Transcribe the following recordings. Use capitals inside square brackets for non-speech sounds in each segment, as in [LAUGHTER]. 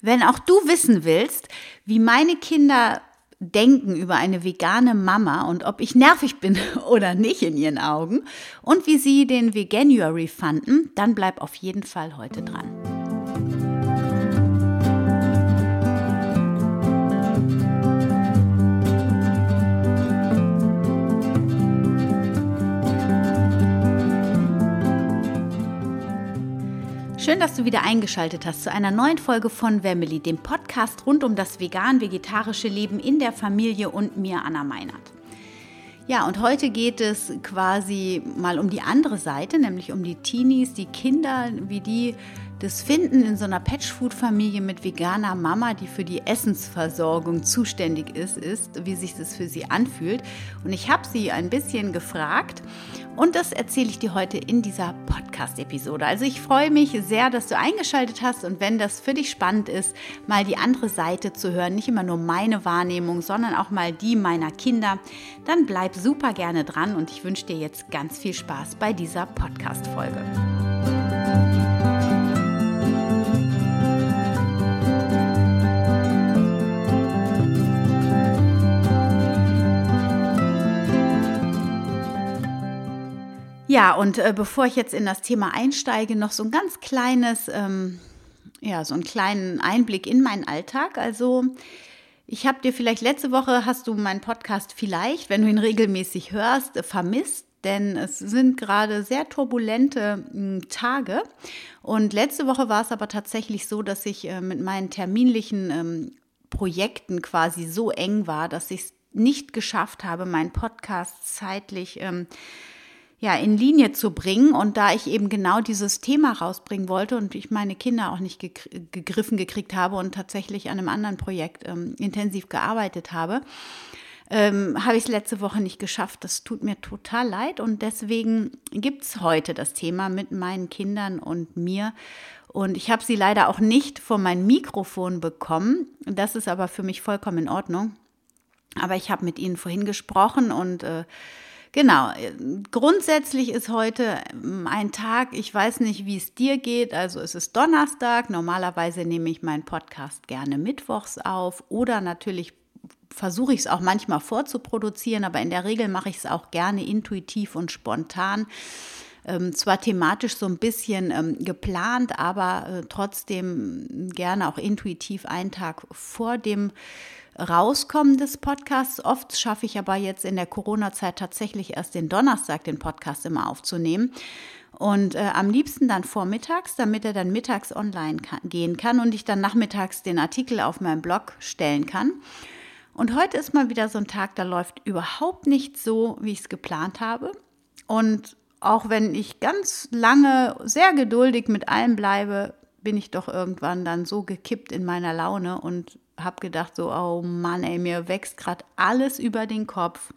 Wenn auch du wissen willst, wie meine Kinder denken über eine vegane Mama und ob ich nervig bin [LAUGHS] oder nicht in ihren Augen und wie sie den Veganuary fanden, dann bleib auf jeden Fall heute dran. Schön, dass du wieder eingeschaltet hast zu einer neuen Folge von Family, dem Podcast rund um das vegan-vegetarische Leben in der Familie und mir, Anna Meinert. Ja, und heute geht es quasi mal um die andere Seite, nämlich um die Teenies, die Kinder, wie die das Finden in so einer Patchfood-Familie mit veganer Mama, die für die Essensversorgung zuständig ist, ist, wie sich das für sie anfühlt. Und ich habe sie ein bisschen gefragt und das erzähle ich dir heute in dieser Podcast-Episode. Also ich freue mich sehr, dass du eingeschaltet hast und wenn das für dich spannend ist, mal die andere Seite zu hören, nicht immer nur meine Wahrnehmung, sondern auch mal die meiner Kinder, dann bleib super gerne dran und ich wünsche dir jetzt ganz viel Spaß bei dieser Podcast-Folge. Ja, und äh, bevor ich jetzt in das Thema einsteige, noch so ein ganz kleines, ähm, ja, so einen kleinen Einblick in meinen Alltag. Also ich habe dir vielleicht letzte Woche, hast du meinen Podcast vielleicht, wenn du ihn regelmäßig hörst, vermisst denn es sind gerade sehr turbulente hm, Tage. Und letzte Woche war es aber tatsächlich so, dass ich äh, mit meinen terminlichen ähm, Projekten quasi so eng war, dass ich es nicht geschafft habe, meinen Podcast zeitlich ähm, ja, in Linie zu bringen. Und da ich eben genau dieses Thema rausbringen wollte und ich meine Kinder auch nicht gegriffen gekriegt habe und tatsächlich an einem anderen Projekt ähm, intensiv gearbeitet habe, ähm, habe ich es letzte Woche nicht geschafft. Das tut mir total leid und deswegen gibt es heute das Thema mit meinen Kindern und mir. Und ich habe sie leider auch nicht vor mein Mikrofon bekommen. Das ist aber für mich vollkommen in Ordnung. Aber ich habe mit ihnen vorhin gesprochen und äh, Genau, grundsätzlich ist heute ähm, ein Tag, ich weiß nicht, wie es dir geht, also es ist Donnerstag, normalerweise nehme ich meinen Podcast gerne mittwochs auf. Oder natürlich versuche ich es auch manchmal vorzuproduzieren, aber in der Regel mache ich es auch gerne intuitiv und spontan. Ähm, zwar thematisch so ein bisschen ähm, geplant, aber äh, trotzdem gerne auch intuitiv einen Tag vor dem Rauskommen des Podcasts. Oft schaffe ich aber jetzt in der Corona-Zeit tatsächlich erst den Donnerstag den Podcast immer aufzunehmen. Und äh, am liebsten dann vormittags, damit er dann mittags online kann, gehen kann und ich dann nachmittags den Artikel auf meinem Blog stellen kann. Und heute ist mal wieder so ein Tag, da läuft überhaupt nicht so, wie ich es geplant habe. Und auch wenn ich ganz lange sehr geduldig mit allem bleibe, bin ich doch irgendwann dann so gekippt in meiner Laune und habe gedacht, so, oh Mann, ey, mir wächst gerade alles über den Kopf.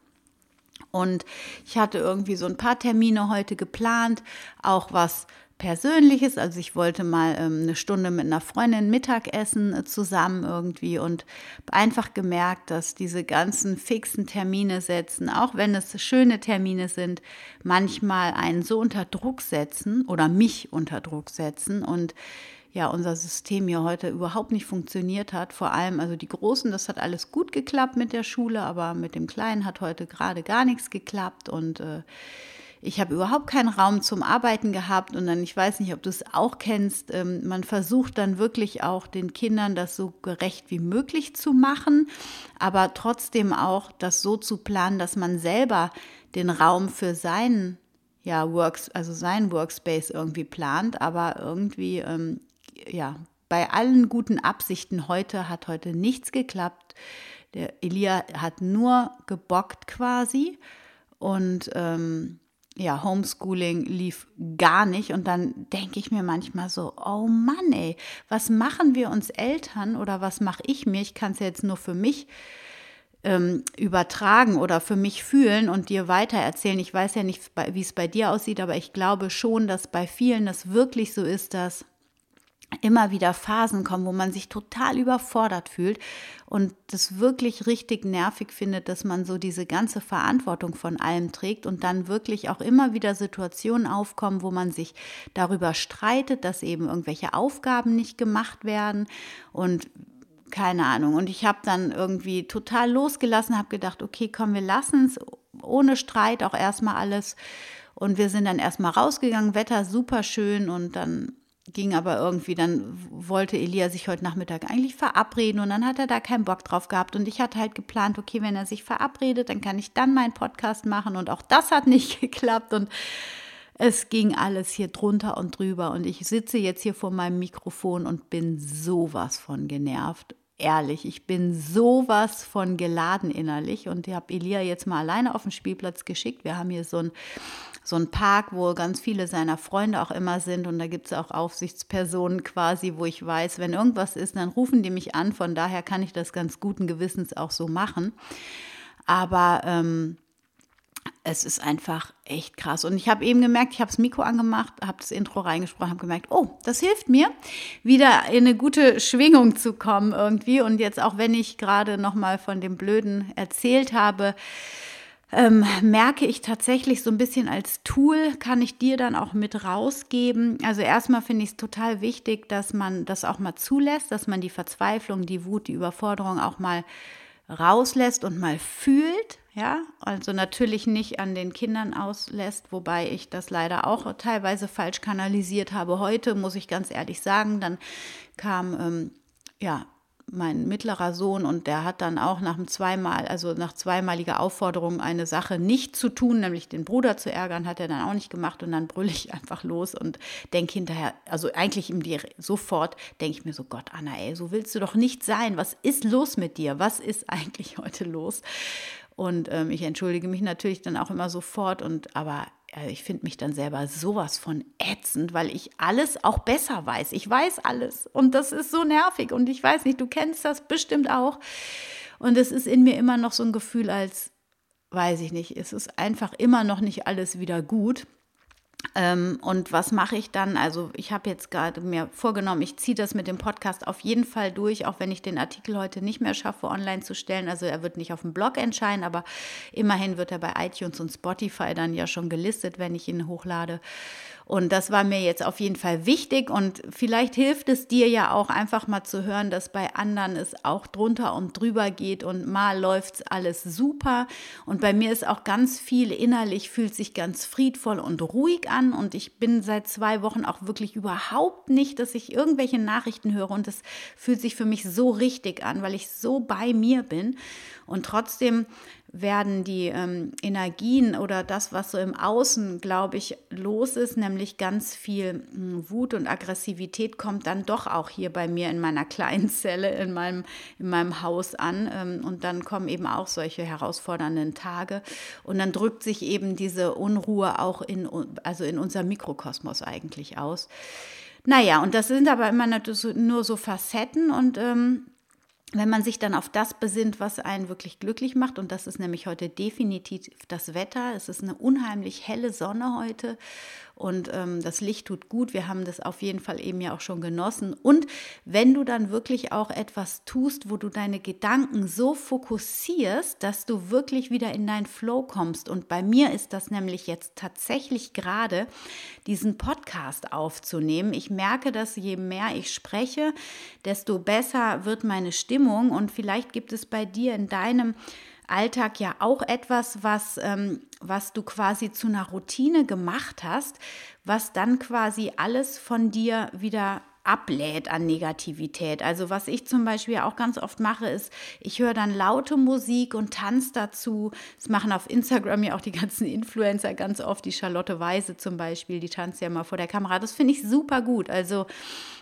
Und ich hatte irgendwie so ein paar Termine heute geplant, auch was Persönliches. Also ich wollte mal ähm, eine Stunde mit einer Freundin Mittagessen äh, zusammen irgendwie und einfach gemerkt, dass diese ganzen fixen Termine setzen, auch wenn es schöne Termine sind, manchmal einen so unter Druck setzen oder mich unter Druck setzen und ja unser System hier heute überhaupt nicht funktioniert hat. Vor allem, also die Großen, das hat alles gut geklappt mit der Schule, aber mit dem Kleinen hat heute gerade gar nichts geklappt. Und äh, ich habe überhaupt keinen Raum zum Arbeiten gehabt. Und dann, ich weiß nicht, ob du es auch kennst, ähm, man versucht dann wirklich auch den Kindern das so gerecht wie möglich zu machen, aber trotzdem auch das so zu planen, dass man selber den Raum für seinen ja, Works, also sein Workspace irgendwie plant, aber irgendwie ähm, ja, bei allen guten Absichten heute hat heute nichts geklappt. Der Elia hat nur gebockt quasi und ähm, ja, Homeschooling lief gar nicht. Und dann denke ich mir manchmal so, oh Mann, ey, was machen wir uns Eltern oder was mache ich mir? Ich kann es ja jetzt nur für mich ähm, übertragen oder für mich fühlen und dir weitererzählen. Ich weiß ja nicht, wie es bei dir aussieht, aber ich glaube schon, dass bei vielen das wirklich so ist, dass immer wieder Phasen kommen, wo man sich total überfordert fühlt und das wirklich richtig nervig findet, dass man so diese ganze Verantwortung von allem trägt und dann wirklich auch immer wieder Situationen aufkommen, wo man sich darüber streitet, dass eben irgendwelche Aufgaben nicht gemacht werden und keine Ahnung. Und ich habe dann irgendwie total losgelassen, habe gedacht, okay, komm, wir lassen es ohne Streit auch erstmal alles. Und wir sind dann erstmal rausgegangen, Wetter super schön und dann ging aber irgendwie, dann wollte Elia sich heute Nachmittag eigentlich verabreden und dann hat er da keinen Bock drauf gehabt. Und ich hatte halt geplant, okay, wenn er sich verabredet, dann kann ich dann meinen Podcast machen und auch das hat nicht [LAUGHS] geklappt. Und es ging alles hier drunter und drüber. Und ich sitze jetzt hier vor meinem Mikrofon und bin sowas von genervt. Ehrlich, ich bin sowas von geladen innerlich und ich habe Elia jetzt mal alleine auf den Spielplatz geschickt. Wir haben hier so ein so ein Park, wo ganz viele seiner Freunde auch immer sind und da gibt es auch Aufsichtspersonen quasi, wo ich weiß, wenn irgendwas ist, dann rufen die mich an. Von daher kann ich das ganz guten Gewissens auch so machen. Aber ähm, es ist einfach echt krass. Und ich habe eben gemerkt, ich habe das Mikro angemacht, habe das Intro reingesprochen, habe gemerkt, oh, das hilft mir, wieder in eine gute Schwingung zu kommen irgendwie. Und jetzt auch wenn ich gerade noch mal von dem Blöden erzählt habe, ähm, merke ich tatsächlich so ein bisschen als Tool, kann ich dir dann auch mit rausgeben. Also erstmal finde ich es total wichtig, dass man das auch mal zulässt, dass man die Verzweiflung, die Wut, die Überforderung auch mal rauslässt und mal fühlt. Ja, also natürlich nicht an den Kindern auslässt, wobei ich das leider auch teilweise falsch kanalisiert habe. Heute muss ich ganz ehrlich sagen, dann kam ähm, ja mein mittlerer Sohn und der hat dann auch nach zweimal, also nach zweimaliger Aufforderung eine Sache nicht zu tun, nämlich den Bruder zu ärgern, hat er dann auch nicht gemacht und dann brülle ich einfach los und denke hinterher, also eigentlich im sofort denke ich mir so, Gott, Anna, ey, so willst du doch nicht sein. Was ist los mit dir? Was ist eigentlich heute los? Und ähm, ich entschuldige mich natürlich dann auch immer sofort und aber also ich finde mich dann selber sowas von ätzend, weil ich alles auch besser weiß. Ich weiß alles und das ist so nervig und ich weiß nicht, du kennst das bestimmt auch. Und es ist in mir immer noch so ein Gefühl, als weiß ich nicht, es ist einfach immer noch nicht alles wieder gut. Ähm, und was mache ich dann? Also ich habe jetzt gerade mir vorgenommen, ich ziehe das mit dem Podcast auf jeden Fall durch, auch wenn ich den Artikel heute nicht mehr schaffe, online zu stellen. Also er wird nicht auf dem Blog erscheinen, aber immerhin wird er bei iTunes und Spotify dann ja schon gelistet, wenn ich ihn hochlade. Und das war mir jetzt auf jeden Fall wichtig. Und vielleicht hilft es dir ja auch einfach mal zu hören, dass bei anderen es auch drunter und drüber geht und mal läuft alles super. Und bei mir ist auch ganz viel innerlich, fühlt sich ganz friedvoll und ruhig an. Und ich bin seit zwei Wochen auch wirklich überhaupt nicht, dass ich irgendwelche Nachrichten höre. Und es fühlt sich für mich so richtig an, weil ich so bei mir bin. Und trotzdem werden die ähm, Energien oder das, was so im Außen, glaube ich, los ist, nämlich ganz viel äh, Wut und Aggressivität, kommt dann doch auch hier bei mir in meiner kleinen [LAUGHS] Zelle, in meinem, in meinem Haus an. Ähm, und dann kommen eben auch solche herausfordernden Tage. Und dann drückt sich eben diese Unruhe auch in, also in unserem Mikrokosmos eigentlich aus. Naja, und das sind aber immer nur so Facetten und ähm, wenn man sich dann auf das besinnt, was einen wirklich glücklich macht, und das ist nämlich heute definitiv das Wetter, es ist eine unheimlich helle Sonne heute und ähm, das Licht tut gut. Wir haben das auf jeden Fall eben ja auch schon genossen. Und wenn du dann wirklich auch etwas tust, wo du deine Gedanken so fokussierst, dass du wirklich wieder in deinen Flow kommst. Und bei mir ist das nämlich jetzt tatsächlich gerade, diesen Podcast aufzunehmen. Ich merke, dass je mehr ich spreche, desto besser wird meine Stimmung. Und vielleicht gibt es bei dir in deinem Alltag ja auch etwas, was, ähm, was du quasi zu einer Routine gemacht hast, was dann quasi alles von dir wieder ablädt an Negativität. Also was ich zum Beispiel auch ganz oft mache, ist, ich höre dann laute Musik und tanze dazu. Das machen auf Instagram ja auch die ganzen Influencer ganz oft, die Charlotte Weise zum Beispiel, die tanzt ja mal vor der Kamera. Das finde ich super gut. Also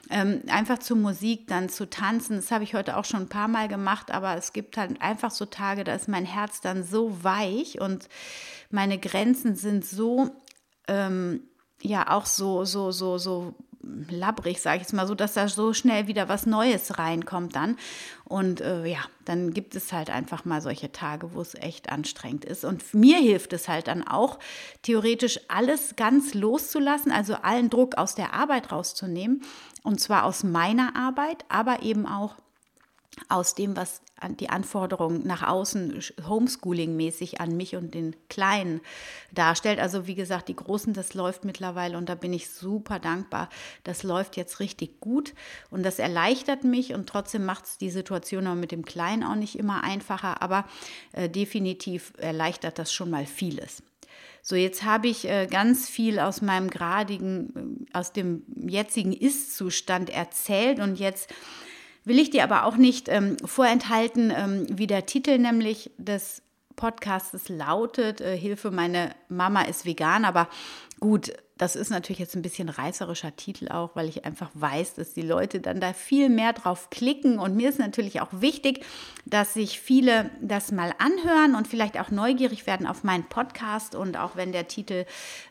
ähm, einfach zur Musik dann zu tanzen, das habe ich heute auch schon ein paar Mal gemacht, aber es gibt halt einfach so Tage, da ist mein Herz dann so weich und meine Grenzen sind so, ähm, ja, auch so, so, so, so labbrig, sage ich es mal so, dass da so schnell wieder was Neues reinkommt dann. Und äh, ja, dann gibt es halt einfach mal solche Tage, wo es echt anstrengend ist. Und mir hilft es halt dann auch, theoretisch alles ganz loszulassen, also allen Druck aus der Arbeit rauszunehmen. Und zwar aus meiner Arbeit, aber eben auch aus dem, was die Anforderungen nach außen Homeschooling-mäßig an mich und den Kleinen darstellt. Also wie gesagt, die Großen, das läuft mittlerweile und da bin ich super dankbar. Das läuft jetzt richtig gut und das erleichtert mich und trotzdem macht es die Situation auch mit dem Kleinen auch nicht immer einfacher, aber äh, definitiv erleichtert das schon mal vieles. So, jetzt habe ich äh, ganz viel aus meinem gradigen, äh, aus dem jetzigen Ist-Zustand erzählt und jetzt will ich dir aber auch nicht ähm, vorenthalten, ähm, wie der Titel nämlich des Podcasts lautet. Äh, Hilfe, meine Mama ist vegan, aber gut, das ist natürlich jetzt ein bisschen reißerischer Titel auch, weil ich einfach weiß, dass die Leute dann da viel mehr drauf klicken. Und mir ist natürlich auch wichtig, dass sich viele das mal anhören und vielleicht auch neugierig werden auf meinen Podcast. Und auch wenn der Titel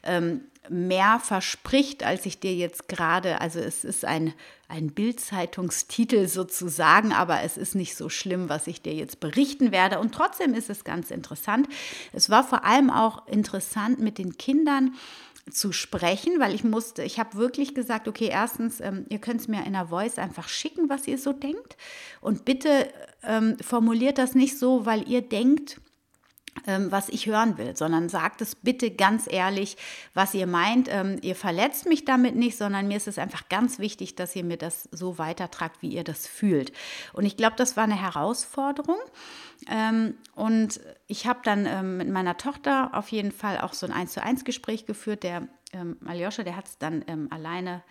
ähm, mehr verspricht, als ich dir jetzt gerade, also es ist ein, ein Bildzeitungstitel sozusagen, aber es ist nicht so schlimm, was ich dir jetzt berichten werde. Und trotzdem ist es ganz interessant. Es war vor allem auch interessant mit den Kindern zu sprechen, weil ich musste, ich habe wirklich gesagt, okay, erstens, ähm, ihr könnt es mir in der Voice einfach schicken, was ihr so denkt. Und bitte ähm, formuliert das nicht so, weil ihr denkt, was ich hören will, sondern sagt es bitte ganz ehrlich, was ihr meint. Ähm, ihr verletzt mich damit nicht, sondern mir ist es einfach ganz wichtig, dass ihr mir das so weitertragt, wie ihr das fühlt. Und ich glaube, das war eine Herausforderung. Ähm, und ich habe dann mit meiner Tochter auf jeden Fall auch so ein 1 zu 1 Gespräch geführt. Der Aljoscha, der hat es dann alleine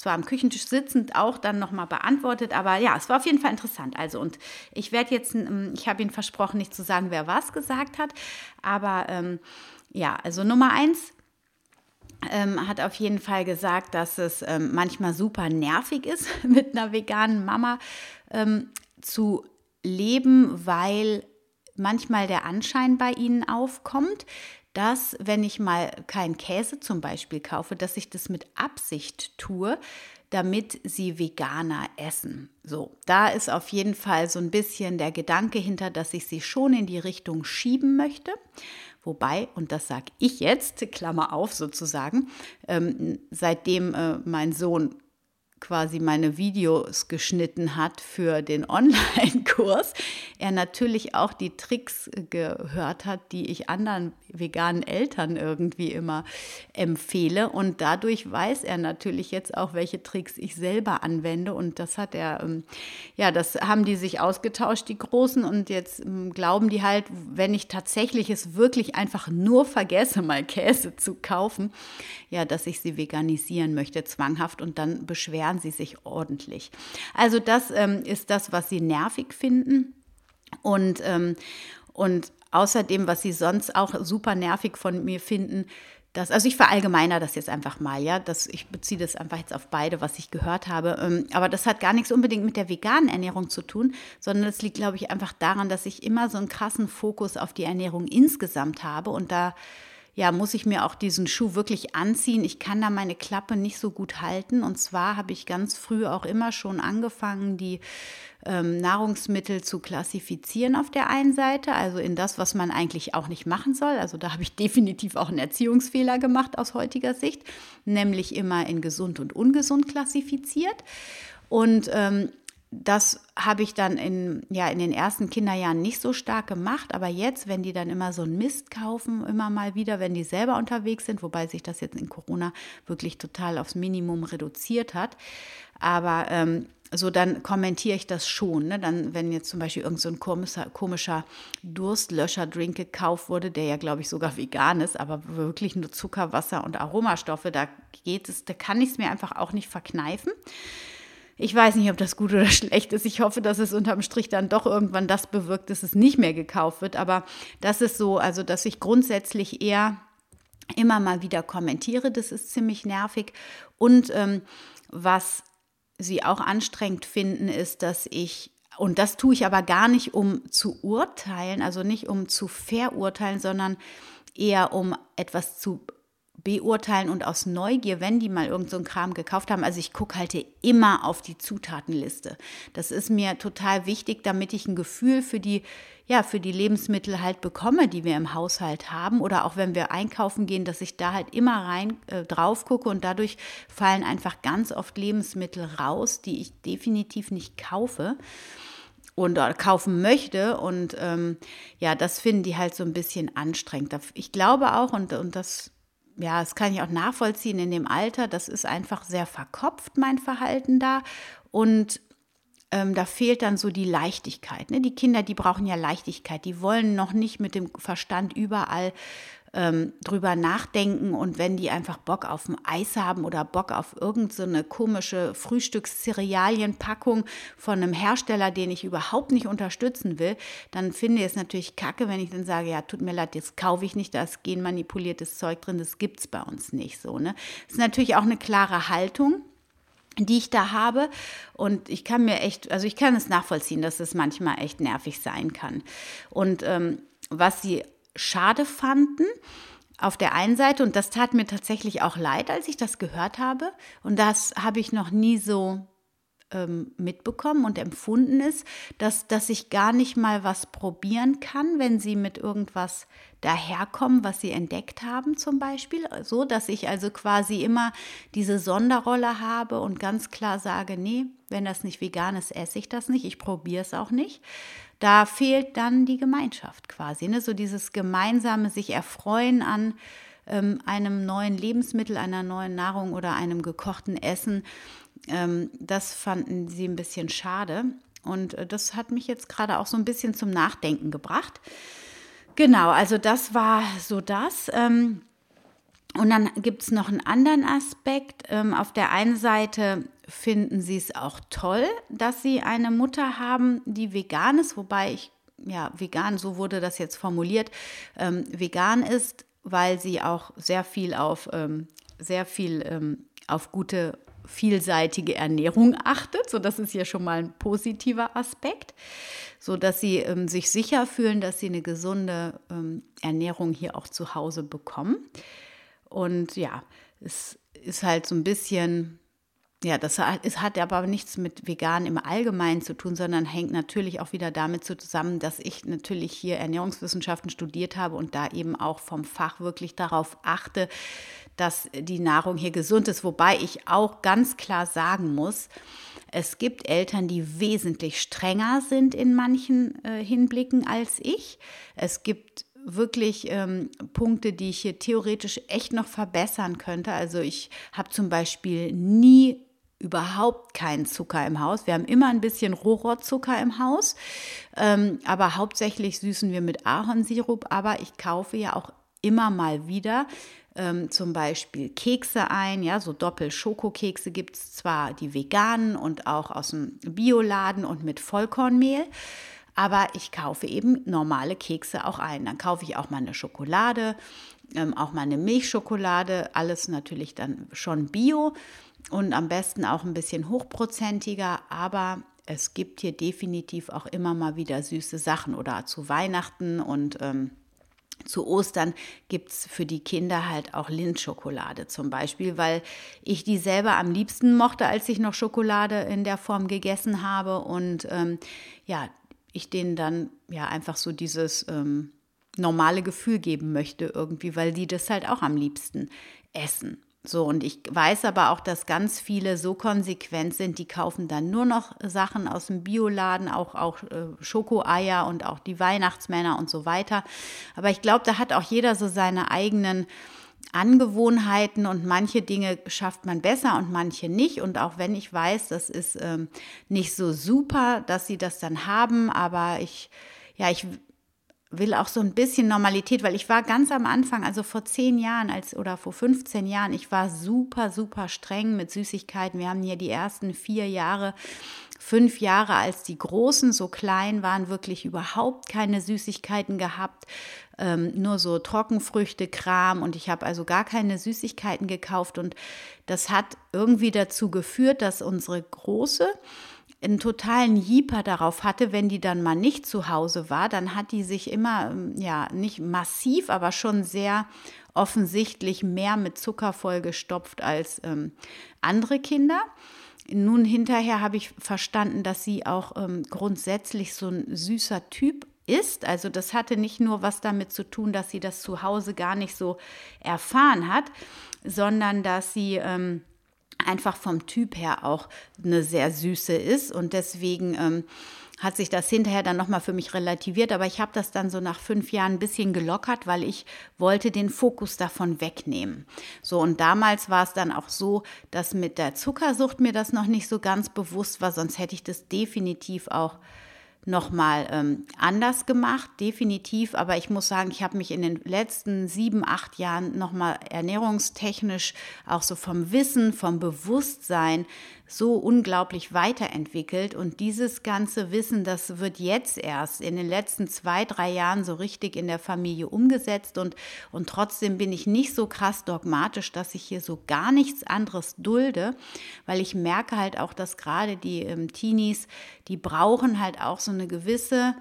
zwar am Küchentisch sitzend auch dann nochmal beantwortet, aber ja, es war auf jeden Fall interessant. Also und ich werde jetzt, ähm, ich habe Ihnen versprochen, nicht zu sagen, wer was gesagt hat, aber ähm, ja, also Nummer eins, ähm, hat auf jeden Fall gesagt, dass es ähm, manchmal super nervig ist, [LAUGHS] mit einer veganen Mama ähm, zu leben, weil manchmal der Anschein bei ihnen aufkommt, dass, wenn ich mal keinen Käse zum Beispiel kaufe, dass ich das mit Absicht tue, damit sie Veganer essen. So, da ist auf jeden Fall so ein bisschen der Gedanke hinter, dass ich sie schon in die Richtung schieben möchte. Wobei, und das sage ich jetzt, Klammer auf sozusagen, ähm, seitdem äh, mein Sohn quasi meine Videos geschnitten hat für den Online-Kurs, er natürlich auch die Tricks gehört hat, die ich anderen veganen Eltern irgendwie immer empfehle. Und dadurch weiß er natürlich jetzt auch, welche Tricks ich selber anwende. Und das hat er, ähm, ja, das haben die sich ausgetauscht, die Großen. Und jetzt ähm, glauben die halt, wenn ich tatsächlich es wirklich einfach nur vergesse, mal Käse zu kaufen, ja, dass ich sie veganisieren möchte, zwanghaft. Und dann beschweren sie sich ordentlich. Also das ähm, ist das, was sie nervig finden. Und, ähm, und außerdem, was sie sonst auch super nervig von mir finden, dass, also ich verallgemeiner das jetzt einfach mal, ja, dass ich beziehe das einfach jetzt auf beide, was ich gehört habe. Ähm, aber das hat gar nichts unbedingt mit der veganen Ernährung zu tun, sondern das liegt, glaube ich, einfach daran, dass ich immer so einen krassen Fokus auf die Ernährung insgesamt habe und da ja, muss ich mir auch diesen Schuh wirklich anziehen. Ich kann da meine Klappe nicht so gut halten. Und zwar habe ich ganz früh auch immer schon angefangen, die ähm, Nahrungsmittel zu klassifizieren auf der einen Seite, also in das, was man eigentlich auch nicht machen soll. Also da habe ich [LAUGHS] definitiv auch einen Erziehungsfehler gemacht aus heutiger Sicht, nämlich immer in gesund und ungesund klassifiziert. Und ähm, das habe ich dann in, ja, in den ersten Kinderjahren nicht so stark gemacht, aber jetzt, wenn die dann immer so einen Mist kaufen, immer mal wieder, wenn die selber unterwegs sind, wobei sich das jetzt in Corona wirklich total aufs Minimum reduziert hat, aber ähm, so dann kommentiere ich das schon. Ne? Dann, wenn jetzt zum Beispiel irgend so komischer, komischer Durstlöscher-Drink gekauft wurde, der ja, glaube ich, sogar vegan ist, aber wirklich nur Zucker, Wasser und Aromastoffe, da geht es, da kann ich es mir einfach auch nicht verkneifen. Ich weiß nicht, ob das gut oder [LAUGHS] schlecht ist. Ich hoffe, dass es unterm Strich dann doch irgendwann das bewirkt, dass es nicht mehr gekauft wird. Aber das ist so, also dass ich grundsätzlich eher immer mal wieder kommentiere. Das ist ziemlich nervig. Und ähm, was sie auch anstrengend finden, ist, dass ich und das tue ich aber gar nicht, um zu urteilen, also nicht um zu verurteilen, sondern eher um etwas zu beurteilen und aus Neugier, wenn die mal irgend so einen Kram gekauft haben. Also ich gucke halt immer auf die Zutatenliste. Das ist mir total wichtig, damit ich ein Gefühl für die, ja, für die Lebensmittel halt bekomme, die wir im Haushalt haben. Oder auch wenn wir einkaufen gehen, dass ich da halt immer rein äh, drauf gucke und dadurch fallen einfach ganz oft Lebensmittel raus, die ich definitiv nicht kaufe und kaufen möchte. Und ähm, ja, das finden die halt so ein bisschen anstrengend. Ich glaube auch, und, und das ja, das kann ich auch nachvollziehen in dem Alter. Das ist einfach sehr verkopft, mein Verhalten da. Und ähm, da fehlt dann so die Leichtigkeit. Ne? Die Kinder, die brauchen ja Leichtigkeit. Die wollen noch nicht mit dem Verstand überall ähm, drüber nachdenken und wenn die einfach Bock auf ein Eis haben oder Bock auf irgendeine so komische Frühstückszerealienpackung von einem Hersteller, den ich überhaupt nicht unterstützen will, dann finde ich es natürlich kacke, wenn ich dann sage, ja, tut mir leid, jetzt kaufe ich nicht, da ist genmanipuliertes Zeug drin, das gibt es bei uns nicht so. Ne? Das ist natürlich auch eine klare Haltung die ich da habe. Und ich kann mir echt, also ich kann es nachvollziehen, dass es manchmal echt nervig sein kann. Und ähm, was sie schade fanden. Auf der einen Seite, und das tat mir tatsächlich auch leid, als ich das gehört habe, und das habe ich noch nie so ähm, mitbekommen und empfunden ist, dass, dass ich gar nicht mal was probieren kann, wenn sie mit irgendwas daherkommen, was sie entdeckt haben zum Beispiel. So, dass ich also quasi immer diese Sonderrolle habe und ganz klar sage, nee, wenn das nicht vegan ist, esse ich das nicht, ich probiere es auch nicht da fehlt dann die Gemeinschaft quasi. Ne? So dieses gemeinsame sich erfreuen an ähm, einem neuen Lebensmittel, einer neuen Nahrung oder einem gekochten Essen. Ähm, das fanden sie ein bisschen schade. Und äh, das hat mich jetzt gerade auch so ein bisschen zum Nachdenken gebracht. Genau, also das war so das. Ähm, und dann gibt es noch einen anderen Aspekt. Ähm, auf der einen Seite finden sie es auch toll, dass sie eine Mutter haben, die vegan ist, wobei ich, ja, vegan, so wurde das jetzt formuliert, ähm, vegan ist, weil sie auch sehr viel auf, ähm, sehr viel ähm, auf gute vielseitige Ernährung achtet. So, das ist ja schon mal ein positiver Aspekt, so dass sie ähm, sich sicher fühlen, dass sie eine gesunde ähm, Ernährung hier auch zu Hause bekommen. Und ja, es ist halt so ein bisschen ja, das hat, es hat aber nichts mit vegan im Allgemeinen zu tun, sondern hängt natürlich auch wieder damit zusammen, dass ich natürlich hier Ernährungswissenschaften studiert habe und da eben auch vom Fach wirklich darauf achte, dass die Nahrung hier gesund ist. Wobei ich auch ganz klar sagen muss, es gibt Eltern, die wesentlich strenger sind in manchen äh, Hinblicken als ich. Es gibt wirklich ähm, Punkte, die ich hier theoretisch echt noch verbessern könnte. Also ich habe zum Beispiel nie überhaupt keinen Zucker im Haus. Wir haben immer ein bisschen Rohrzucker im Haus, ähm, aber hauptsächlich süßen wir mit Ahornsirup. Aber ich kaufe ja auch immer mal wieder ähm, zum Beispiel Kekse ein. Ja, so Doppel-Schokokekse gibt es zwar die veganen und auch aus dem Bioladen und mit Vollkornmehl. Aber ich kaufe eben normale Kekse auch ein. Dann kaufe ich auch mal eine Schokolade, ähm, auch mal eine Milchschokolade, alles natürlich dann schon bio und am besten auch ein bisschen hochprozentiger, aber es gibt hier definitiv auch immer mal wieder süße Sachen oder zu Weihnachten und ähm, zu Ostern gibt es für die Kinder halt auch Lindschokolade zum Beispiel, weil ich die selber am liebsten mochte, als ich noch Schokolade in der Form gegessen habe. Und ähm, ja, ich denen dann ja einfach so dieses ähm, normale Gefühl geben möchte irgendwie, weil die das halt auch am liebsten essen. So, und ich weiß aber auch, dass ganz viele so konsequent sind, die kaufen dann nur noch Sachen aus dem Bioladen, auch, auch äh, Schokoeier und auch die Weihnachtsmänner und so weiter. Aber ich glaube, da hat auch jeder so seine eigenen Angewohnheiten und manche Dinge schafft man besser und manche nicht. Und auch wenn ich weiß, das ist ähm, nicht so super, dass sie das dann haben, aber ich, ja, ich will auch so ein bisschen Normalität, weil ich war ganz am Anfang, also vor zehn Jahren als oder vor 15 Jahren, ich war super, super streng mit Süßigkeiten. Wir haben hier die ersten vier Jahre, fünf Jahre, als die Großen so klein waren, wirklich überhaupt keine Süßigkeiten gehabt. Ähm, nur so Trockenfrüchte, Kram und ich habe also gar keine Süßigkeiten gekauft und das hat irgendwie dazu geführt, dass unsere Große einen totalen Jeeper darauf hatte, wenn die dann mal nicht zu Hause war, dann hat die sich immer, ähm, ja, nicht massiv, aber schon sehr offensichtlich mehr mit Zucker vollgestopft als ähm, andere Kinder. Nun hinterher habe ich verstanden, dass sie auch ähm, grundsätzlich so ein süßer Typ ist. Also das hatte nicht nur was damit zu tun, dass sie das zu Hause gar nicht so erfahren hat, sondern dass sie ähm, einfach vom Typ her auch eine sehr süße ist. Und deswegen ähm, hat sich das hinterher dann nochmal für mich relativiert, aber ich habe das dann so nach fünf Jahren ein bisschen gelockert, weil ich wollte den Fokus davon wegnehmen. So, und damals war es dann auch so, dass mit der Zuckersucht mir das noch nicht so ganz bewusst war, sonst hätte ich das definitiv auch nochmal ähm, anders gemacht, definitiv. Aber ich muss sagen, ich habe mich in den letzten sieben, acht Jahren nochmal ernährungstechnisch, auch so vom Wissen, vom Bewusstsein so unglaublich weiterentwickelt. Und dieses ganze Wissen, das wird jetzt erst in den letzten zwei, drei Jahren so richtig in der Familie umgesetzt. Und, und trotzdem bin ich nicht so krass dogmatisch, dass ich hier so gar nichts anderes dulde, weil ich merke halt auch, dass gerade die ähm, Teenies, die brauchen halt auch so eine gewisse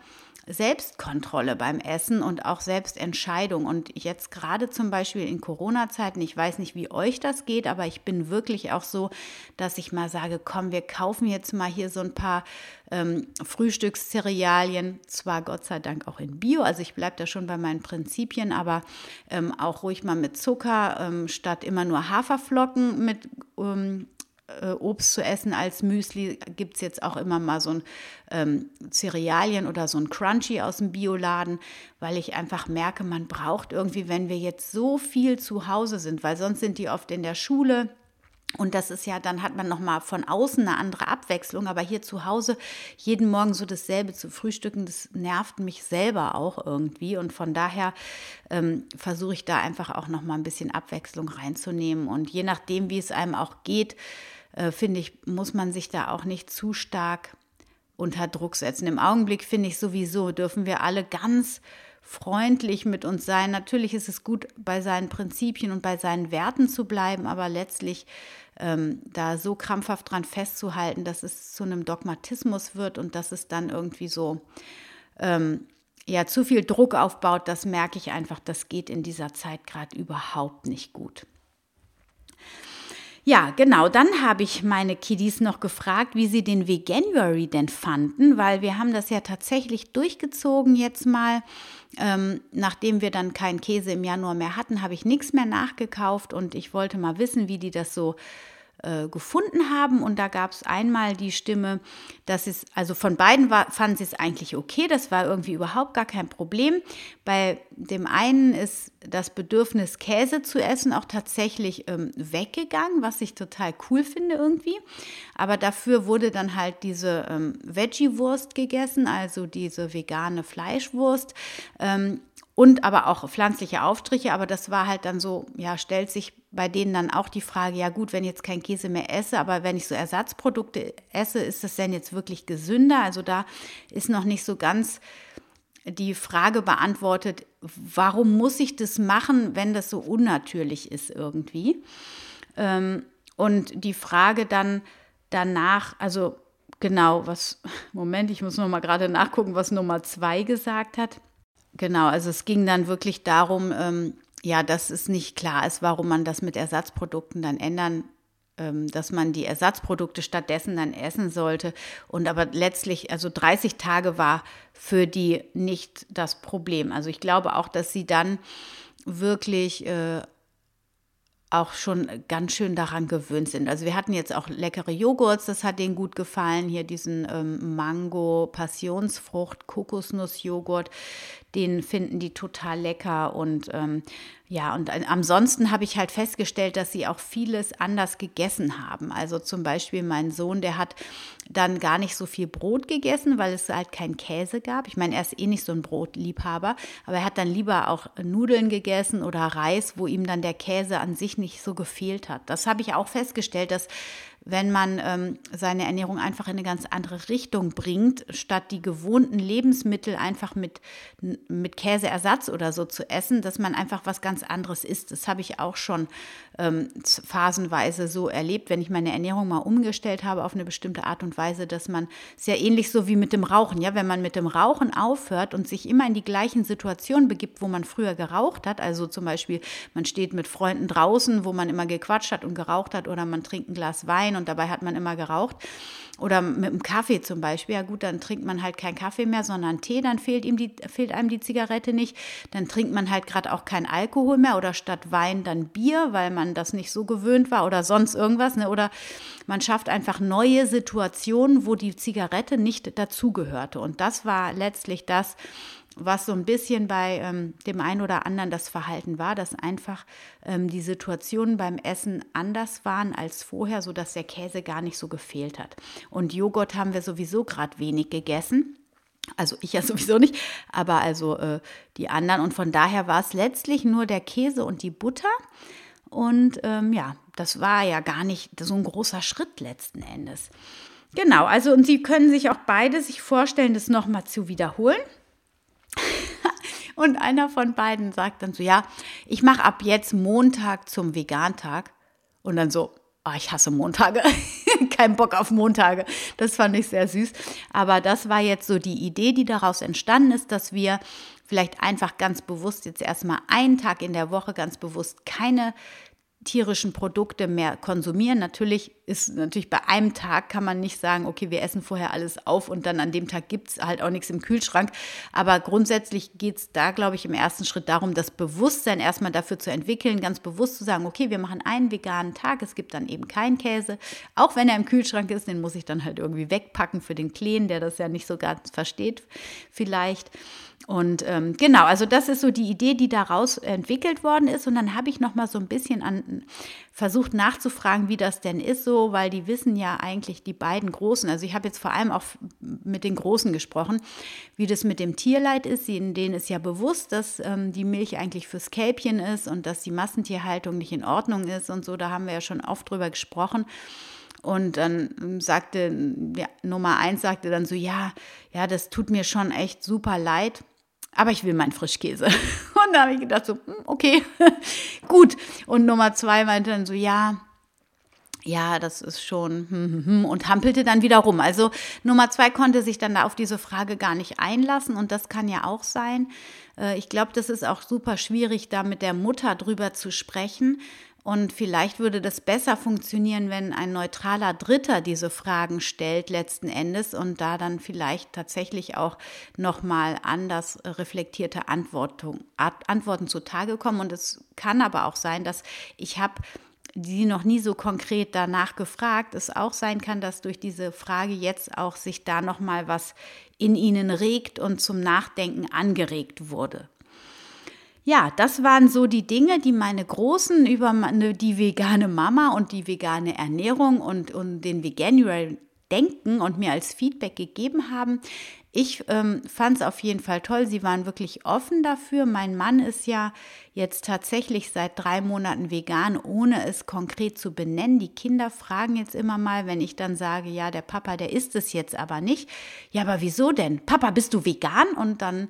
Selbstkontrolle beim Essen und auch Selbstentscheidung. Und jetzt gerade zum Beispiel in Corona-Zeiten, ich weiß nicht, wie euch das geht, aber ich bin wirklich auch so, dass ich mal sage, komm, wir kaufen jetzt mal hier so ein paar ähm, Frühstückscerealien, zwar Gott sei Dank auch in Bio, also ich bleibe da schon bei meinen Prinzipien, aber ähm, auch ruhig mal mit Zucker, ähm, statt immer nur Haferflocken mit ähm, äh, Obst zu essen als Müsli, gibt es jetzt auch immer mal so ein ähm, Cerealien oder so ein Crunchy aus dem Bioladen, weil ich einfach merke, man braucht irgendwie, wenn wir jetzt so viel zu Hause sind, weil sonst sind die oft in der Schule. Und das ist ja, dann hat man nochmal von außen eine andere Abwechslung. Aber hier zu Hause jeden Morgen so dasselbe zu frühstücken, das nervt mich selber auch irgendwie. Und von daher ähm, versuche ich da einfach auch nochmal ein bisschen Abwechslung reinzunehmen. Und je nachdem, wie es einem auch geht, äh, finde ich, muss man sich da auch nicht zu stark unter Druck setzen. Im Augenblick finde ich sowieso, dürfen wir alle ganz freundlich mit uns sein. Natürlich ist es gut, bei seinen Prinzipien und bei seinen Werten zu bleiben, aber letztlich ähm, da so krampfhaft dran festzuhalten, dass es zu einem Dogmatismus wird und dass es dann irgendwie so ähm, ja zu viel Druck aufbaut, das merke ich einfach, das geht in dieser Zeit gerade überhaupt nicht gut. Ja, genau. Dann habe ich meine Kiddies noch gefragt, wie sie den Veganuary denn fanden, weil wir haben das ja tatsächlich durchgezogen jetzt mal. Ähm, nachdem wir dann keinen Käse im Januar mehr hatten, habe ich nichts mehr nachgekauft und ich wollte mal wissen, wie die das so gefunden haben. Und da gab es einmal die Stimme, dass es, also von beiden war, fanden sie es eigentlich okay, das war irgendwie überhaupt gar kein Problem. Bei dem einen ist das Bedürfnis, Käse zu essen, auch tatsächlich ähm, weggegangen, was ich total cool finde irgendwie. Aber dafür wurde dann halt diese ähm, Veggie-Wurst gegessen, also diese vegane Fleischwurst. Ähm, und aber auch pflanzliche Aufstriche. Aber das war halt dann so, ja, stellt sich bei denen dann auch die Frage, ja gut, wenn ich jetzt kein Käse mehr esse, aber wenn ich so Ersatzprodukte esse, ist das denn jetzt wirklich gesünder? Also da ist noch nicht so ganz die Frage beantwortet, warum muss ich das machen, wenn das so unnatürlich ist irgendwie? Ähm, und die Frage dann danach, also genau, was, Moment, ich muss noch mal gerade nachgucken, was Nummer zwei gesagt hat. Genau, also es ging dann wirklich darum, ähm, ja, dass es nicht klar ist, warum man das mit Ersatzprodukten dann ändern ähm, dass man die Ersatzprodukte stattdessen dann essen sollte. Und aber letztlich, also 30 Tage war für die nicht das Problem. Also ich glaube auch, dass sie dann wirklich äh, auch schon ganz schön daran gewöhnt sind. Also wir hatten jetzt auch leckere Joghurts, das hat denen gut gefallen. Hier diesen ähm, Mango, Passionsfrucht, Kokosnuss-Joghurt, den finden die total lecker und ähm, ja, und ansonsten habe ich halt festgestellt, dass sie auch vieles anders gegessen haben. Also zum Beispiel mein Sohn, der hat dann gar nicht so viel Brot gegessen, weil es halt keinen Käse gab. Ich meine, er ist eh nicht so ein Brotliebhaber, aber er hat dann lieber auch Nudeln gegessen oder Reis, wo ihm dann der Käse an sich nicht so gefehlt hat. Das habe ich auch festgestellt, dass wenn man ähm, seine Ernährung einfach in eine ganz andere Richtung bringt, statt die gewohnten Lebensmittel einfach mit, mit Käseersatz oder so zu essen, dass man einfach was ganz anderes isst. Das habe ich auch schon ähm, phasenweise so erlebt, wenn ich meine Ernährung mal umgestellt habe auf eine bestimmte Art und Weise, dass man sehr ähnlich so wie mit dem Rauchen, ja, wenn man mit dem Rauchen aufhört und sich immer in die gleichen Situationen begibt, wo man früher geraucht hat, also zum Beispiel man steht mit Freunden draußen, wo man immer gequatscht hat und geraucht hat oder man trinkt ein Glas Wein und dabei hat man immer geraucht. Oder mit dem Kaffee zum Beispiel. Ja gut, dann trinkt man halt keinen Kaffee mehr, sondern Tee, dann fehlt, ihm die, fehlt einem die Zigarette nicht. Dann trinkt man halt gerade auch kein Alkohol mehr oder statt Wein dann Bier, weil man das nicht so gewöhnt war oder sonst irgendwas. Ne? Oder man schafft einfach neue Situationen, wo die Zigarette nicht dazugehörte. Und das war letztlich das, was so ein bisschen bei ähm, dem einen oder anderen das Verhalten war, dass einfach ähm, die Situationen beim Essen anders waren als vorher, sodass der Käse gar nicht so gefehlt hat. Und Joghurt haben wir sowieso gerade wenig gegessen. Also ich ja [LAUGHS] sowieso nicht, aber also äh, die anderen. Und von daher war es letztlich nur der Käse und die Butter. Und ähm, ja, das war ja gar nicht so ein großer Schritt letzten Endes. Genau, also und Sie können sich auch beide sich vorstellen, das nochmal zu wiederholen. Und einer von beiden sagt dann so, ja, ich mache ab jetzt Montag zum Vegantag. Und dann so, oh, ich hasse Montage. [LAUGHS] Kein Bock auf Montage. Das fand ich sehr süß. Aber das war jetzt so die Idee, die daraus entstanden ist, dass wir vielleicht einfach ganz bewusst jetzt erstmal einen Tag in der Woche ganz bewusst keine tierischen Produkte mehr konsumieren. Natürlich ist natürlich bei einem Tag kann man nicht sagen, okay, wir essen vorher alles auf und dann an dem Tag gibt es halt auch nichts im Kühlschrank. Aber grundsätzlich geht es da, glaube ich, im ersten Schritt darum, das Bewusstsein erstmal dafür zu entwickeln, ganz bewusst zu sagen, okay, wir machen einen veganen Tag, es gibt dann eben keinen Käse. Auch wenn er im Kühlschrank ist, den muss ich dann halt irgendwie wegpacken für den Kleen, der das ja nicht so ganz versteht vielleicht. Und ähm, genau, also das ist so die Idee, die daraus entwickelt worden ist. Und dann habe ich noch mal so ein bisschen an, versucht nachzufragen, wie das denn ist, so, weil die wissen ja eigentlich die beiden Großen. Also ich habe jetzt vor allem auch mit den Großen gesprochen, wie das mit dem Tierleid ist. Denen ist ja bewusst, dass ähm, die Milch eigentlich fürs Kälbchen ist und dass die Massentierhaltung nicht in Ordnung ist und so. Da haben wir ja schon oft drüber gesprochen. Und dann sagte, ja, Nummer eins sagte dann so, ja, ja, das tut mir schon echt super leid aber ich will meinen Frischkäse. [LAUGHS] Und da habe ich gedacht, so, hm, okay, [LAUGHS] gut. Und Nummer zwei meinte dann so, ja, ja, das ist schon hm, hm, hm, und hampelte dann wieder rum. Also Nummer zwei konnte sich dann da auf diese Frage gar nicht einlassen und das kann ja auch sein. Äh, ich glaube, das ist auch super schwierig, da mit der Mutter drüber zu sprechen, und vielleicht würde das besser funktionieren, wenn ein neutraler Dritter diese Fragen stellt letzten Endes und da dann vielleicht tatsächlich auch nochmal anders reflektierte Antworten, Antworten zutage kommen. Und es kann aber auch sein, dass ich habe die noch nie so konkret danach gefragt, es auch sein kann, dass durch diese Frage jetzt auch sich da nochmal was in ihnen regt und zum Nachdenken angeregt wurde ja, das waren so die Dinge, die meine Großen über die vegane Mama und die vegane Ernährung und, und den Veganuary denken und mir als Feedback gegeben haben. Ich ähm, fand es auf jeden Fall toll. Sie waren wirklich offen dafür. Mein Mann ist ja jetzt tatsächlich seit drei Monaten vegan, ohne es konkret zu benennen. Die Kinder fragen jetzt immer mal, wenn ich dann sage, ja, der Papa, der isst es jetzt aber nicht. Ja, aber wieso denn? Papa, bist du vegan? Und dann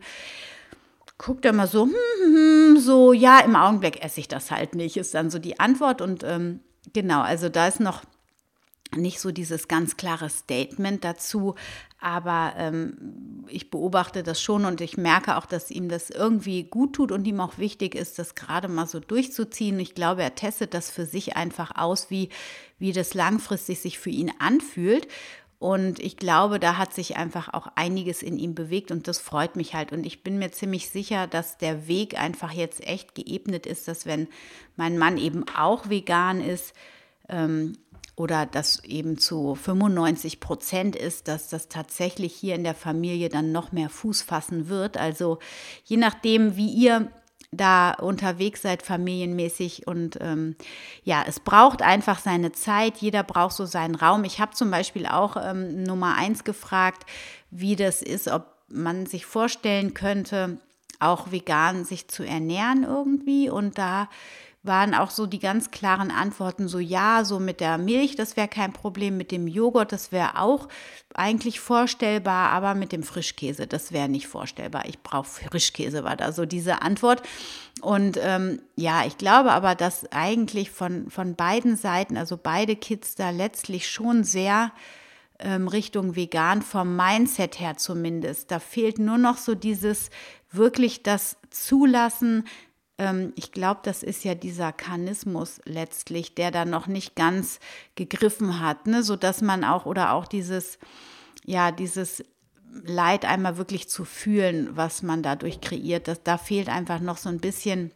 guckt er mal so, hm, hm, hm, so, ja, im Augenblick esse ich das halt nicht, ist dann so die Antwort. Und ähm, genau, also da ist noch nicht so dieses ganz klare Statement dazu, aber ähm, ich beobachte das schon und ich merke auch, dass ihm das irgendwie gut tut und ihm auch wichtig ist, das gerade mal so durchzuziehen. Ich glaube, er testet das für sich einfach aus, wie, wie das langfristig sich für ihn anfühlt. Und ich glaube, da hat sich einfach auch einiges in ihm bewegt und das freut mich halt. Und ich bin mir ziemlich sicher, dass der Weg einfach jetzt echt geebnet ist, dass wenn mein Mann eben auch vegan ist ähm, oder das eben zu 95 Prozent ist, dass das tatsächlich hier in der Familie dann noch mehr Fuß fassen wird. Also je nachdem, wie ihr da unterwegs seid, familienmäßig. Und ähm, ja, es braucht einfach seine Zeit. Jeder braucht so seinen Raum. Ich habe zum Beispiel auch ähm, Nummer eins gefragt, wie das ist, ob man sich vorstellen könnte, auch vegan sich zu ernähren irgendwie. Und da waren auch so die ganz klaren Antworten, so ja, so mit der Milch, das wäre kein Problem, mit dem Joghurt, das wäre auch eigentlich vorstellbar, aber mit dem Frischkäse, das wäre nicht vorstellbar. Ich brauche Frischkäse, war da so diese Antwort. Und ähm, ja, ich glaube aber, dass eigentlich von, von beiden Seiten, also beide Kids da letztlich schon sehr ähm, Richtung vegan, vom Mindset her zumindest. Da fehlt nur noch so dieses wirklich das Zulassen, ich glaube, das ist ja dieser Karnismus letztlich, der da noch nicht ganz gegriffen hat, ne? sodass man auch oder auch dieses, ja, dieses Leid einmal wirklich zu fühlen, was man dadurch kreiert. Das, da fehlt einfach noch so ein bisschen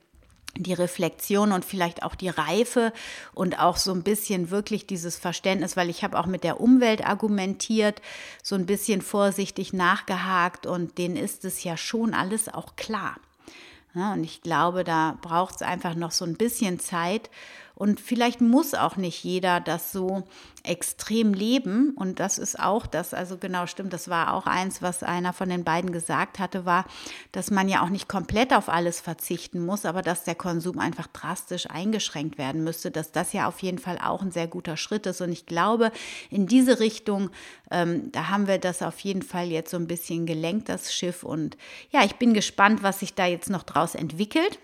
die Reflexion und vielleicht auch die Reife und auch so ein bisschen wirklich dieses Verständnis, weil ich habe auch mit der Umwelt argumentiert, so ein bisschen vorsichtig nachgehakt und denen ist es ja schon alles auch klar. Und ich glaube, da braucht es einfach noch so ein bisschen Zeit. Und vielleicht muss auch nicht jeder das so extrem leben. Und das ist auch das, also genau stimmt, das war auch eins, was einer von den beiden gesagt hatte, war, dass man ja auch nicht komplett auf alles verzichten muss, aber dass der Konsum einfach drastisch eingeschränkt werden müsste, dass das ja auf jeden Fall auch ein sehr guter Schritt ist. Und ich glaube, in diese Richtung, ähm, da haben wir das auf jeden Fall jetzt so ein bisschen gelenkt, das Schiff. Und ja, ich bin gespannt, was sich da jetzt noch draus entwickelt.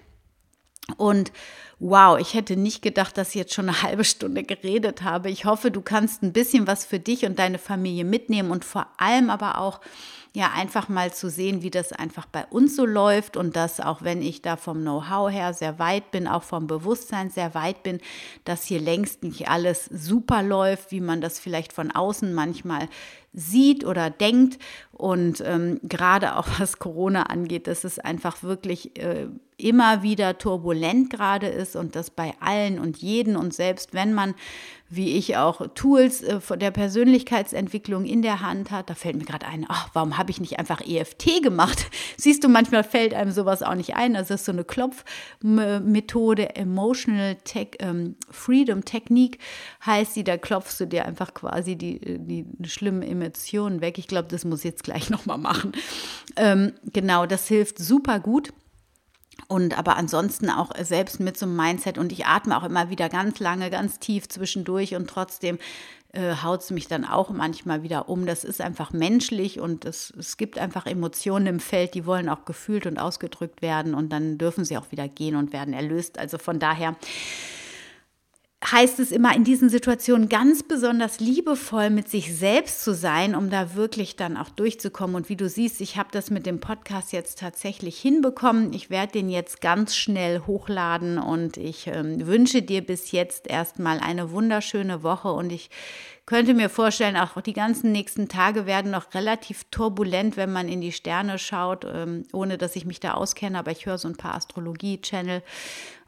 Und wow, ich hätte nicht gedacht, dass ich jetzt schon eine [LAUGHS] halbe Stunde geredet habe. Ich hoffe, du kannst ein bisschen was für dich und deine Familie mitnehmen und vor allem aber auch ja einfach mal zu sehen, wie das einfach bei uns so läuft und dass auch wenn ich da vom Know-how her sehr weit bin, auch vom Bewusstsein sehr weit bin, dass hier längst nicht alles super läuft, wie man das vielleicht von außen manchmal sieht oder denkt. Und ähm, gerade auch [LAUGHS] was Corona angeht, dass es einfach wirklich äh, immer wieder turbulent gerade ist und das bei allen und jeden und selbst wenn man wie ich auch Tools äh, der Persönlichkeitsentwicklung in der Hand hat. Da fällt mir gerade ein, ach, warum habe ich nicht einfach EFT gemacht? [LAUGHS] Siehst du, manchmal fällt einem sowas auch nicht ein. Das ist so eine Klopfmethode, Emotional Tech, ähm, Freedom Technik heißt sie. Da klopfst du dir einfach quasi die, die schlimmen Emotionen weg. Ich glaube, das muss jetzt gleich nochmal machen. Ähm, genau, das hilft super gut. Und aber ansonsten auch selbst mit so einem Mindset und ich atme auch immer wieder ganz lange, ganz tief zwischendurch und trotzdem äh, haut es mich dann auch manchmal wieder um. Das ist einfach menschlich und es, es gibt einfach Emotionen im Feld, die wollen auch gefühlt und ausgedrückt werden und dann dürfen sie auch wieder gehen und werden erlöst. Also von daher heißt es immer in diesen Situationen ganz besonders liebevoll mit sich selbst zu sein, um da wirklich dann auch durchzukommen. Und wie du siehst, ich habe das mit dem Podcast jetzt tatsächlich hinbekommen. Ich werde den jetzt ganz schnell hochladen und ich äh, wünsche dir bis jetzt erstmal eine wunderschöne Woche und ich könnte mir vorstellen, auch die ganzen nächsten Tage werden noch relativ turbulent, wenn man in die Sterne schaut, ähm, ohne dass ich mich da auskenne, aber ich höre so ein paar Astrologie-Channel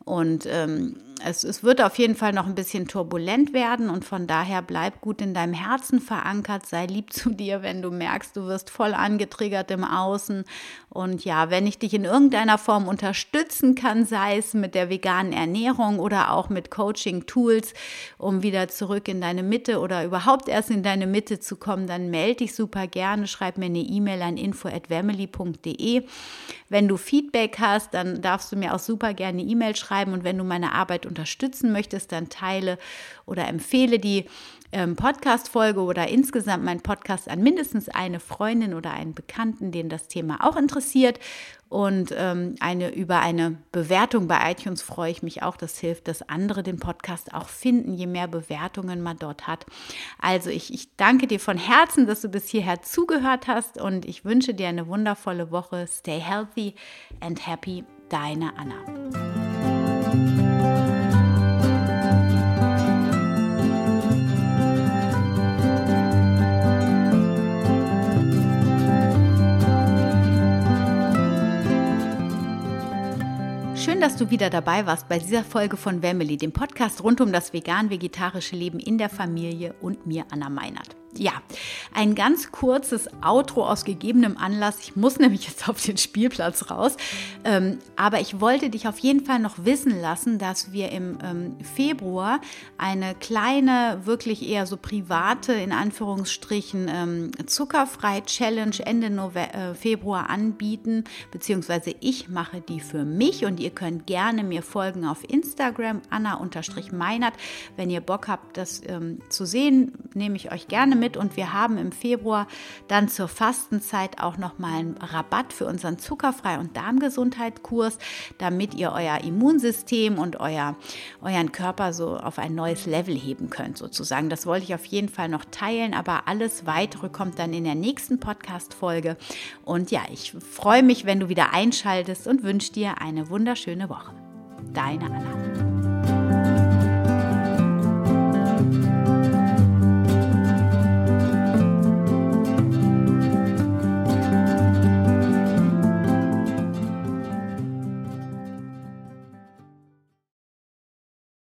und ähm, es, es wird auf jeden Fall noch ein bisschen turbulent werden und von daher bleib gut in deinem Herzen verankert, sei lieb zu dir, wenn du merkst, du wirst voll angetriggert im Außen. Und ja, wenn ich dich in irgendeiner Form unterstützen kann, sei es mit der veganen Ernährung oder auch mit Coaching-Tools, um wieder zurück in deine Mitte oder überhaupt erst in deine Mitte zu kommen, dann melde dich super gerne, schreib mir eine E-Mail an info@family.de. Wenn du Feedback hast, dann darfst du mir auch super gerne E-Mail schreiben und wenn du meine Arbeit unterstützen möchtest, dann teile oder empfehle die ähm, Podcast-Folge oder insgesamt mein Podcast an mindestens eine Freundin oder einen Bekannten, den das Thema auch interessiert. Und ähm, eine, über eine Bewertung bei iTunes freue ich mich auch. Das hilft, dass andere den Podcast auch finden, je mehr Bewertungen man dort hat. Also ich, ich danke dir von Herzen, dass du bis hierher zugehört hast und ich wünsche dir eine wundervolle Woche. Stay healthy and happy. Deine Anna. Dass du wieder dabei warst bei dieser Folge von Family, dem Podcast rund um das vegan-vegetarische Leben in der Familie und mir, Anna Meinert. Ja, ein ganz kurzes Outro aus gegebenem Anlass. Ich muss [LAUGHS] nämlich jetzt auf den Spielplatz raus. Ähm, aber ich wollte dich auf jeden Fall noch wissen lassen, dass wir im ähm, Februar eine kleine, wirklich eher so private, in Anführungsstrichen, ähm, zuckerfrei Challenge Ende November, äh, Februar anbieten. Beziehungsweise ich mache die für mich und ihr könnt gerne mir folgen auf Instagram, Anna-Meinert. Wenn ihr Bock habt, das ähm, zu sehen, nehme ich euch gerne mit und wir haben im Februar dann zur Fastenzeit auch nochmal einen Rabatt für unseren Zuckerfrei- und Darmgesundheit-Kurs, damit ihr euer Immunsystem und euer, euren Körper so auf ein neues Level heben könnt, sozusagen. Das wollte ich auf jeden Fall noch teilen, aber alles weitere kommt dann in der nächsten Podcast-Folge. Und ja, ich freue mich, wenn du wieder einschaltest und wünsche dir eine wunderschöne Woche. Deine Anna.